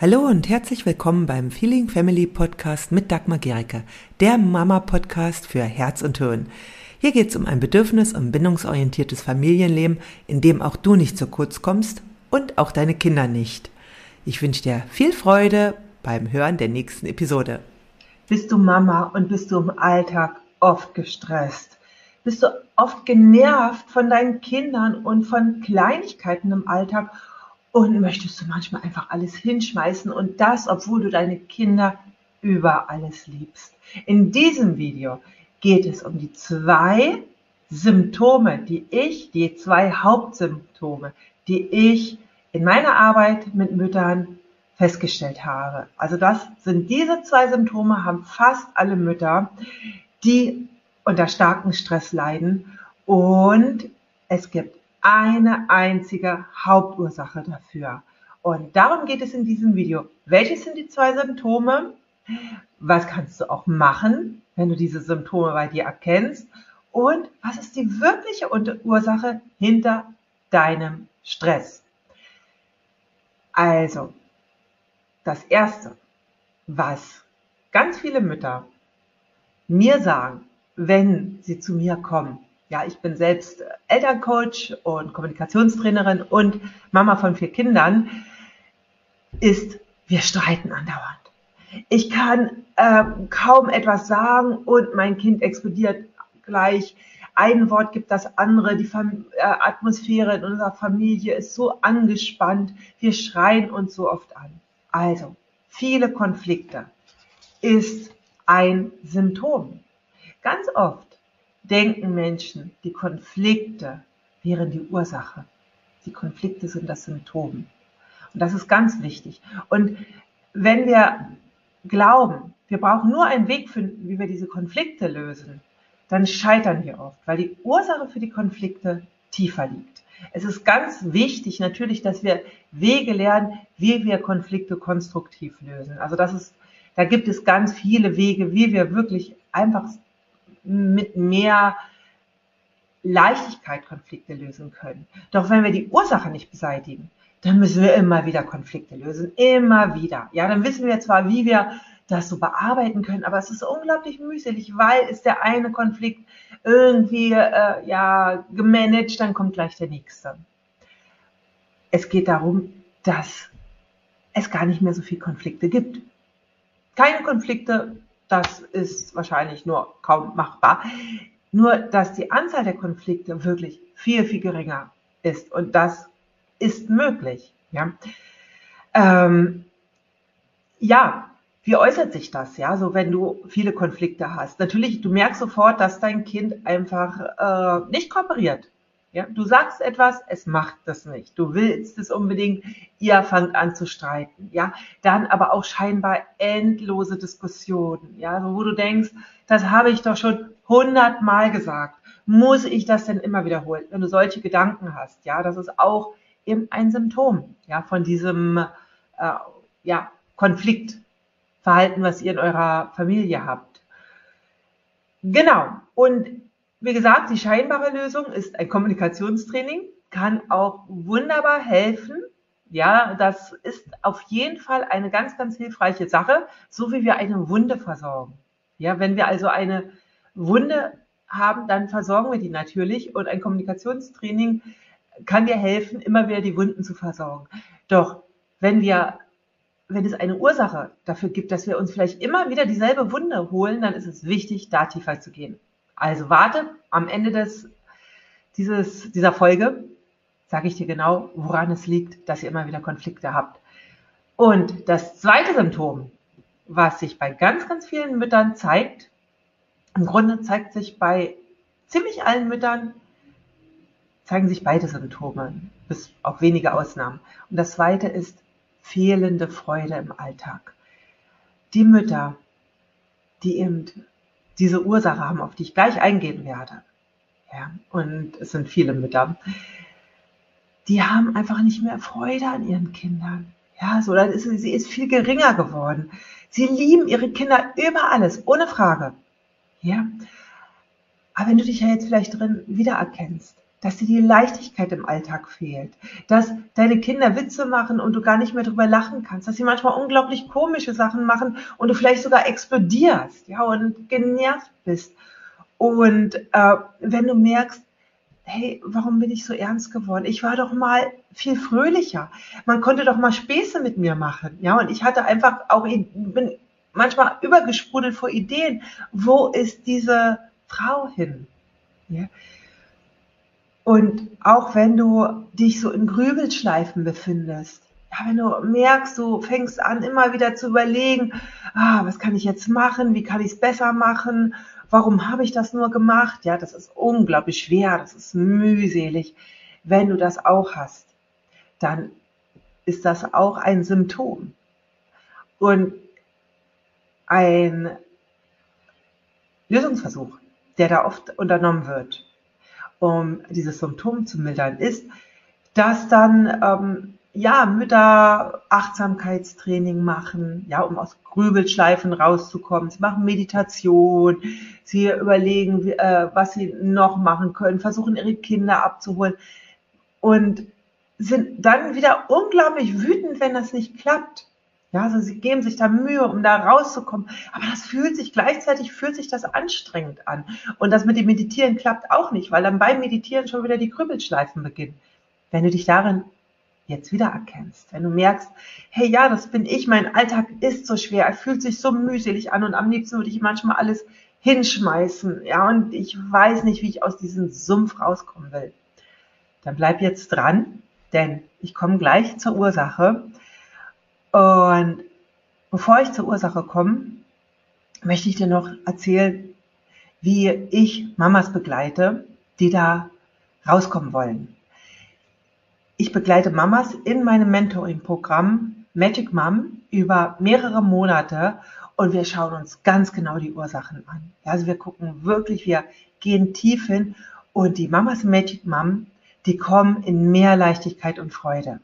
Hallo und herzlich willkommen beim Feeling Family Podcast mit Dagmar Gericke, der Mama-Podcast für Herz und Hirn. Hier geht es um ein bedürfnis- und bindungsorientiertes Familienleben, in dem auch du nicht zu kurz kommst und auch deine Kinder nicht. Ich wünsche dir viel Freude beim Hören der nächsten Episode. Bist du Mama und bist du im Alltag oft gestresst? Bist du oft genervt von deinen Kindern und von Kleinigkeiten im Alltag und möchtest du manchmal einfach alles hinschmeißen und das, obwohl du deine Kinder über alles liebst. In diesem Video geht es um die zwei Symptome, die ich, die zwei Hauptsymptome, die ich in meiner Arbeit mit Müttern festgestellt habe. Also das sind diese zwei Symptome, haben fast alle Mütter, die unter starkem Stress leiden. Und es gibt eine einzige Hauptursache dafür. Und darum geht es in diesem Video. Welche sind die zwei Symptome? Was kannst du auch machen, wenn du diese Symptome bei dir erkennst? Und was ist die wirkliche Ursache hinter deinem Stress? Also, das Erste, was ganz viele Mütter mir sagen, wenn sie zu mir kommen, ja, ich bin selbst Elterncoach und Kommunikationstrainerin und Mama von vier Kindern, ist, wir streiten andauernd. Ich kann äh, kaum etwas sagen und mein Kind explodiert gleich. Ein Wort gibt das andere. Die Fam äh, Atmosphäre in unserer Familie ist so angespannt. Wir schreien uns so oft an. Also, viele Konflikte ist ein Symptom. Ganz oft denken Menschen, die Konflikte wären die Ursache. Die Konflikte sind das Symptom. Und das ist ganz wichtig. Und wenn wir glauben, wir brauchen nur einen Weg finden, wie wir diese Konflikte lösen, dann scheitern wir oft, weil die Ursache für die Konflikte tiefer liegt. Es ist ganz wichtig natürlich, dass wir Wege lernen, wie wir Konflikte konstruktiv lösen. Also das ist, da gibt es ganz viele Wege, wie wir wirklich einfach mit mehr Leichtigkeit Konflikte lösen können. Doch wenn wir die Ursache nicht beseitigen, dann müssen wir immer wieder Konflikte lösen, immer wieder. Ja, dann wissen wir zwar, wie wir das so bearbeiten können, aber es ist unglaublich mühselig, weil ist der eine Konflikt irgendwie äh, ja gemanagt, dann kommt gleich der nächste. Es geht darum, dass es gar nicht mehr so viele Konflikte gibt. Keine Konflikte, das ist wahrscheinlich nur kaum machbar. Nur, dass die Anzahl der Konflikte wirklich viel, viel geringer ist. Und das ist möglich. Ja, ähm, ja wie äußert sich das? Ja, so wenn du viele Konflikte hast. Natürlich, du merkst sofort, dass dein Kind einfach äh, nicht kooperiert. Ja, du sagst etwas, es macht das nicht. Du willst es unbedingt, ihr fangt an zu streiten. Ja, dann aber auch scheinbar endlose Diskussionen. Ja, wo du denkst, das habe ich doch schon hundertmal gesagt. Muss ich das denn immer wiederholen? Wenn du solche Gedanken hast, ja, das ist auch eben ein Symptom, ja, von diesem, äh, ja, Konfliktverhalten, was ihr in eurer Familie habt. Genau. Und wie gesagt, die scheinbare Lösung ist ein Kommunikationstraining, kann auch wunderbar helfen. Ja, das ist auf jeden Fall eine ganz, ganz hilfreiche Sache, so wie wir eine Wunde versorgen. Ja, wenn wir also eine Wunde haben, dann versorgen wir die natürlich und ein Kommunikationstraining kann dir helfen, immer wieder die Wunden zu versorgen. Doch wenn wir wenn es eine Ursache dafür gibt, dass wir uns vielleicht immer wieder dieselbe Wunde holen, dann ist es wichtig, da tiefer zu gehen. Also warte, am Ende des, dieses, dieser Folge sage ich dir genau, woran es liegt, dass ihr immer wieder Konflikte habt. Und das zweite Symptom, was sich bei ganz, ganz vielen Müttern zeigt, im Grunde zeigt sich bei ziemlich allen Müttern, zeigen sich beide Symptome, bis auf wenige Ausnahmen. Und das zweite ist fehlende Freude im Alltag. Die Mütter, die eben diese Ursache haben, auf die ich gleich eingehen werde, ja, und es sind viele Mütter, die haben einfach nicht mehr Freude an ihren Kindern. Ja, so, dann ist sie, ist viel geringer geworden. Sie lieben ihre Kinder über alles, ohne Frage. Ja. Aber wenn du dich ja jetzt vielleicht drin wiedererkennst, dass dir die Leichtigkeit im Alltag fehlt, dass deine Kinder Witze machen und du gar nicht mehr drüber lachen kannst, dass sie manchmal unglaublich komische Sachen machen und du vielleicht sogar explodierst, ja, und genervt bist. Und äh, wenn du merkst, hey, warum bin ich so ernst geworden? Ich war doch mal viel fröhlicher. Man konnte doch mal Späße mit mir machen, ja, und ich hatte einfach auch, bin manchmal übergesprudelt vor Ideen. Wo ist diese Frau hin? Ja? Und auch wenn du dich so in Grübelschleifen befindest, ja, wenn du merkst, du fängst an, immer wieder zu überlegen, ah, was kann ich jetzt machen? Wie kann ich es besser machen? Warum habe ich das nur gemacht? Ja, das ist unglaublich schwer, das ist mühselig. Wenn du das auch hast, dann ist das auch ein Symptom. Und ein Lösungsversuch, der da oft unternommen wird, um dieses Symptom zu mildern, ist, dass dann ähm, ja Mütter Achtsamkeitstraining machen, ja, um aus Grübelschleifen rauszukommen. Sie machen Meditation, sie überlegen, wie, äh, was sie noch machen können, versuchen ihre Kinder abzuholen und sind dann wieder unglaublich wütend, wenn das nicht klappt. Ja, also sie geben sich da Mühe, um da rauszukommen. Aber das fühlt sich, gleichzeitig fühlt sich das anstrengend an. Und das mit dem Meditieren klappt auch nicht, weil dann beim Meditieren schon wieder die Krüppelschleifen beginnen. Wenn du dich darin jetzt wieder erkennst, wenn du merkst, hey, ja, das bin ich, mein Alltag ist so schwer, er fühlt sich so mühselig an und am liebsten würde ich manchmal alles hinschmeißen, ja, und ich weiß nicht, wie ich aus diesem Sumpf rauskommen will. Dann bleib jetzt dran, denn ich komme gleich zur Ursache und bevor ich zur Ursache komme, möchte ich dir noch erzählen, wie ich Mamas begleite, die da rauskommen wollen. Ich begleite Mamas in meinem Mentoring-Programm Magic Mom über mehrere Monate und wir schauen uns ganz genau die Ursachen an. Also wir gucken wirklich, wir gehen tief hin und die Mamas Magic Mom, die kommen in mehr Leichtigkeit und Freude.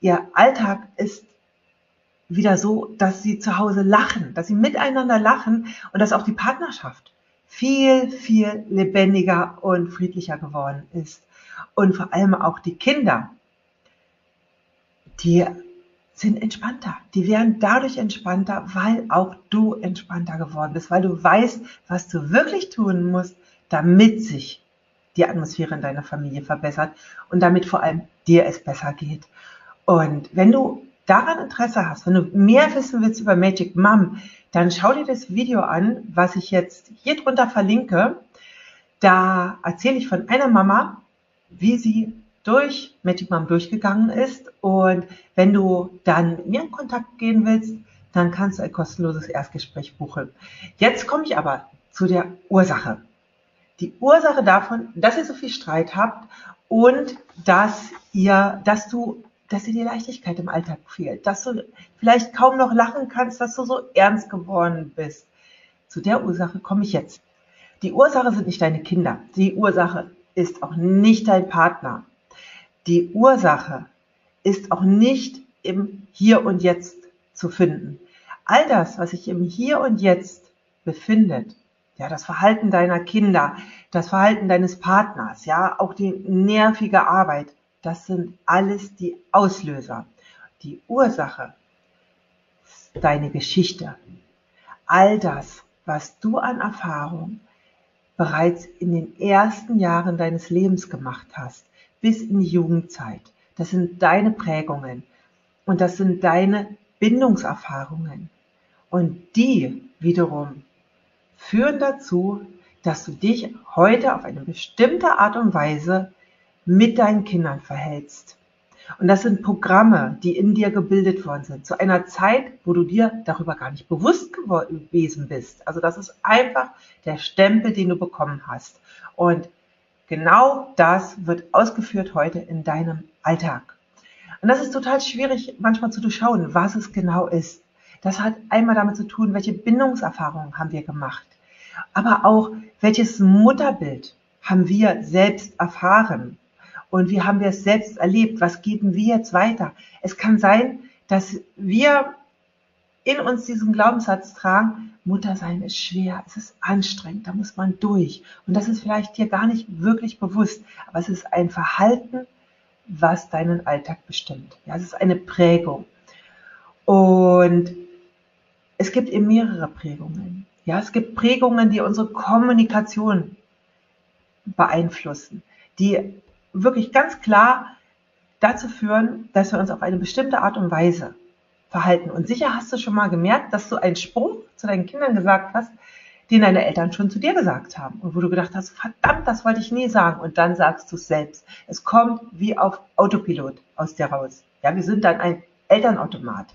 Ihr Alltag ist wieder so, dass sie zu Hause lachen, dass sie miteinander lachen und dass auch die Partnerschaft viel, viel lebendiger und friedlicher geworden ist. Und vor allem auch die Kinder, die sind entspannter. Die werden dadurch entspannter, weil auch du entspannter geworden bist, weil du weißt, was du wirklich tun musst, damit sich die Atmosphäre in deiner Familie verbessert und damit vor allem dir es besser geht. Und wenn du daran Interesse hast, wenn du mehr wissen willst über Magic Mom, dann schau dir das Video an, was ich jetzt hier drunter verlinke. Da erzähle ich von einer Mama, wie sie durch Magic Mom durchgegangen ist. Und wenn du dann mit mir in Kontakt gehen willst, dann kannst du ein kostenloses Erstgespräch buchen. Jetzt komme ich aber zu der Ursache. Die Ursache davon, dass ihr so viel Streit habt und dass ihr, dass du dass dir die Leichtigkeit im Alltag fehlt, dass du vielleicht kaum noch lachen kannst, dass du so ernst geworden bist. Zu der Ursache komme ich jetzt. Die Ursache sind nicht deine Kinder. Die Ursache ist auch nicht dein Partner. Die Ursache ist auch nicht im Hier und Jetzt zu finden. All das, was sich im Hier und Jetzt befindet, ja, das Verhalten deiner Kinder, das Verhalten deines Partners, ja, auch die nervige Arbeit, das sind alles die Auslöser. Die Ursache ist deine Geschichte. All das, was du an Erfahrung bereits in den ersten Jahren deines Lebens gemacht hast, bis in die Jugendzeit, das sind deine Prägungen und das sind deine Bindungserfahrungen. Und die wiederum führen dazu, dass du dich heute auf eine bestimmte Art und Weise mit deinen Kindern verhältst. Und das sind Programme, die in dir gebildet worden sind, zu einer Zeit, wo du dir darüber gar nicht bewusst gewesen bist. Also das ist einfach der Stempel, den du bekommen hast. Und genau das wird ausgeführt heute in deinem Alltag. Und das ist total schwierig manchmal zu durchschauen, was es genau ist. Das hat einmal damit zu tun, welche Bindungserfahrungen haben wir gemacht, aber auch welches Mutterbild haben wir selbst erfahren. Und wie haben wir es selbst erlebt? Was geben wir jetzt weiter? Es kann sein, dass wir in uns diesen Glaubenssatz tragen, Muttersein ist schwer, es ist anstrengend, da muss man durch. Und das ist vielleicht dir gar nicht wirklich bewusst, aber es ist ein Verhalten, was deinen Alltag bestimmt. Ja, es ist eine Prägung. Und es gibt eben mehrere Prägungen. Ja, es gibt Prägungen, die unsere Kommunikation beeinflussen, die wirklich ganz klar dazu führen, dass wir uns auf eine bestimmte Art und Weise verhalten. Und sicher hast du schon mal gemerkt, dass du einen Spruch zu deinen Kindern gesagt hast, den deine Eltern schon zu dir gesagt haben und wo du gedacht hast, verdammt, das wollte ich nie sagen und dann sagst du es selbst. Es kommt wie auf Autopilot aus dir raus. Ja, wir sind dann ein Elternautomat.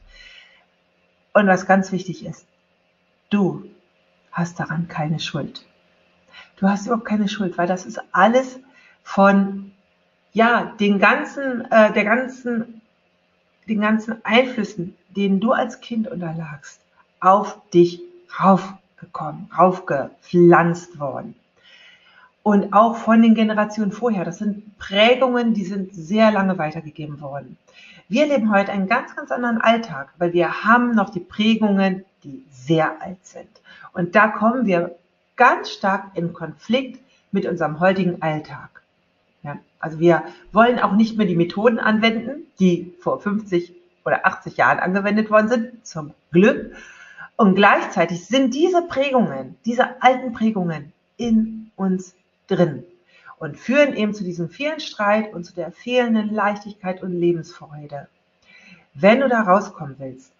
Und was ganz wichtig ist, du hast daran keine Schuld. Du hast überhaupt keine Schuld, weil das ist alles von ja den ganzen äh, der ganzen den ganzen Einflüssen, denen du als Kind unterlagst, auf dich raufgekommen, raufgepflanzt worden. Und auch von den Generationen vorher. Das sind Prägungen, die sind sehr lange weitergegeben worden. Wir leben heute einen ganz, ganz anderen Alltag, weil wir haben noch die Prägungen, die sehr alt sind. Und da kommen wir ganz stark in Konflikt mit unserem heutigen Alltag. Also wir wollen auch nicht mehr die Methoden anwenden, die vor 50 oder 80 Jahren angewendet worden sind, zum Glück. Und gleichzeitig sind diese Prägungen, diese alten Prägungen in uns drin und führen eben zu diesem vielen Streit und zu der fehlenden Leichtigkeit und Lebensfreude. Wenn du da rauskommen willst,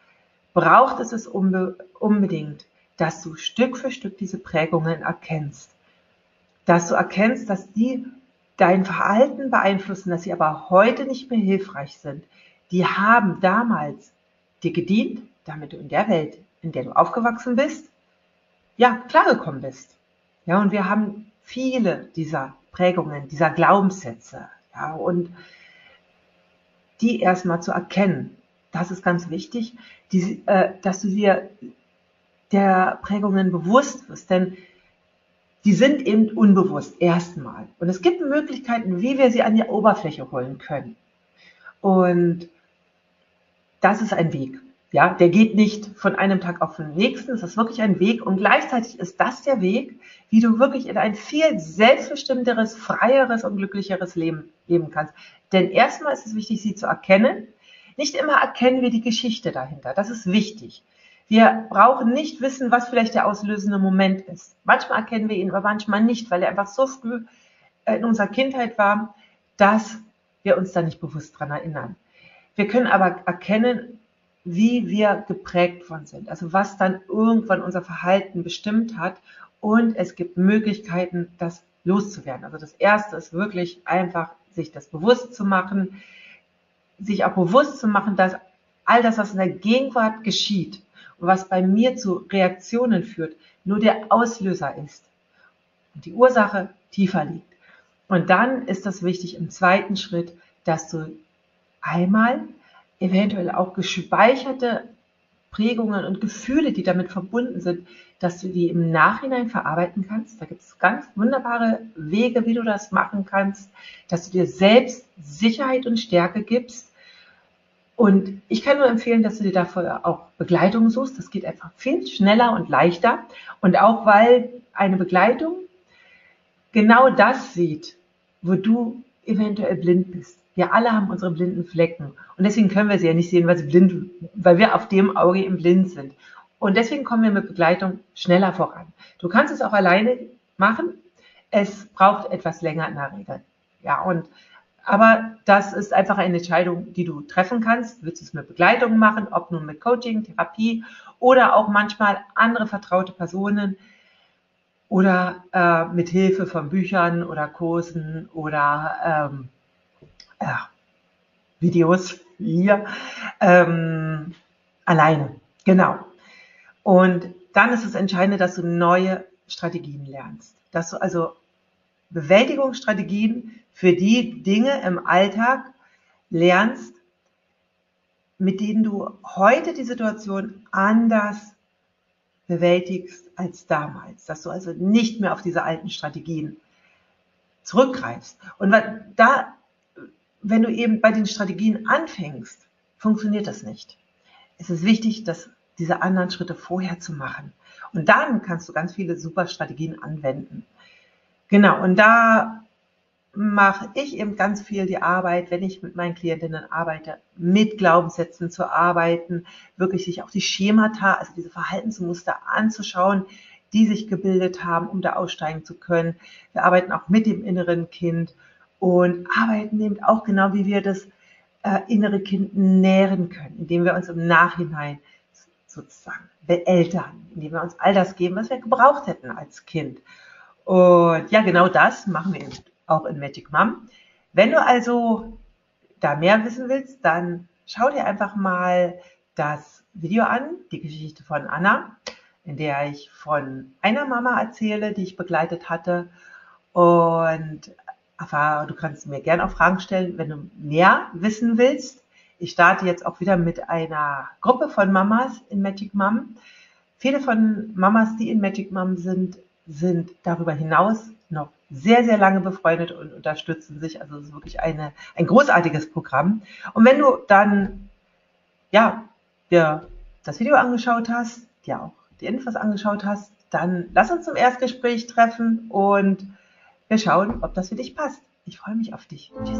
braucht es es unbe unbedingt, dass du Stück für Stück diese Prägungen erkennst. Dass du erkennst, dass die dein Verhalten beeinflussen, dass sie aber heute nicht mehr hilfreich sind. Die haben damals dir gedient, damit du in der Welt, in der du aufgewachsen bist, ja, klargekommen bist. Ja, und wir haben viele dieser Prägungen, dieser Glaubenssätze, ja, und die erstmal zu erkennen, das ist ganz wichtig, die, äh, dass du dir der Prägungen bewusst wirst, denn die sind eben unbewusst erstmal. Und es gibt Möglichkeiten, wie wir sie an die Oberfläche holen können. Und das ist ein Weg. Ja, der geht nicht von einem Tag auf den nächsten. Es ist wirklich ein Weg. Und gleichzeitig ist das der Weg, wie du wirklich in ein viel selbstbestimmteres, freieres und glücklicheres Leben leben kannst. Denn erstmal ist es wichtig, sie zu erkennen. Nicht immer erkennen wir die Geschichte dahinter. Das ist wichtig. Wir brauchen nicht wissen, was vielleicht der auslösende Moment ist. Manchmal erkennen wir ihn, aber manchmal nicht, weil er einfach so früh in unserer Kindheit war, dass wir uns da nicht bewusst dran erinnern. Wir können aber erkennen, wie wir geprägt worden sind, also was dann irgendwann unser Verhalten bestimmt hat und es gibt Möglichkeiten, das loszuwerden. Also das erste ist wirklich einfach, sich das bewusst zu machen, sich auch bewusst zu machen, dass all das, was in der Gegenwart geschieht, und was bei mir zu Reaktionen führt, nur der Auslöser ist und die Ursache tiefer liegt. Und dann ist das wichtig im zweiten Schritt, dass du einmal eventuell auch gespeicherte Prägungen und Gefühle, die damit verbunden sind, dass du die im Nachhinein verarbeiten kannst. Da gibt es ganz wunderbare Wege, wie du das machen kannst, dass du dir selbst Sicherheit und Stärke gibst und ich kann nur empfehlen, dass du dir dafür auch Begleitung suchst. Das geht einfach viel schneller und leichter. Und auch weil eine Begleitung genau das sieht, wo du eventuell blind bist. Wir alle haben unsere blinden Flecken. Und deswegen können wir sie ja nicht sehen, weil, sie blind, weil wir auf dem Auge im Blind sind. Und deswegen kommen wir mit Begleitung schneller voran. Du kannst es auch alleine machen. Es braucht etwas länger in der Regel. Ja, und aber das ist einfach eine Entscheidung, die du treffen kannst. Willst du es mit Begleitung machen, ob nun mit Coaching, Therapie oder auch manchmal andere vertraute Personen oder äh, mit Hilfe von Büchern oder Kursen oder ähm, ja, Videos hier ähm, alleine. Genau. Und dann ist es entscheidend, dass du neue Strategien lernst. Dass du also Bewältigungsstrategien für die Dinge im Alltag lernst, mit denen du heute die Situation anders bewältigst als damals, dass du also nicht mehr auf diese alten Strategien zurückgreifst. Und da, wenn du eben bei den Strategien anfängst, funktioniert das nicht. Es ist wichtig, dass diese anderen Schritte vorher zu machen. Und dann kannst du ganz viele super Strategien anwenden. Genau, und da mache ich eben ganz viel die Arbeit, wenn ich mit meinen Klientinnen arbeite, mit Glaubenssätzen zu arbeiten, wirklich sich auch die Schemata, also diese Verhaltensmuster anzuschauen, die sich gebildet haben, um da aussteigen zu können. Wir arbeiten auch mit dem inneren Kind und arbeiten eben auch genau, wie wir das äh, innere Kind nähren können, indem wir uns im Nachhinein sozusagen beeltern, indem wir uns all das geben, was wir gebraucht hätten als Kind. Und ja, genau das machen wir auch in Magic Mom. Wenn du also da mehr wissen willst, dann schau dir einfach mal das Video an, die Geschichte von Anna, in der ich von einer Mama erzähle, die ich begleitet hatte. Und du kannst mir gerne auch Fragen stellen, wenn du mehr wissen willst. Ich starte jetzt auch wieder mit einer Gruppe von Mamas in Magic Mom. Viele von Mamas, die in Magic Mom sind, sind darüber hinaus noch sehr, sehr lange befreundet und unterstützen sich. Also es ist wirklich eine, ein großartiges Programm. Und wenn du dann, ja, dir das Video angeschaut hast, ja auch die Infos angeschaut hast, dann lass uns zum Erstgespräch treffen und wir schauen, ob das für dich passt. Ich freue mich auf dich. Tschüss.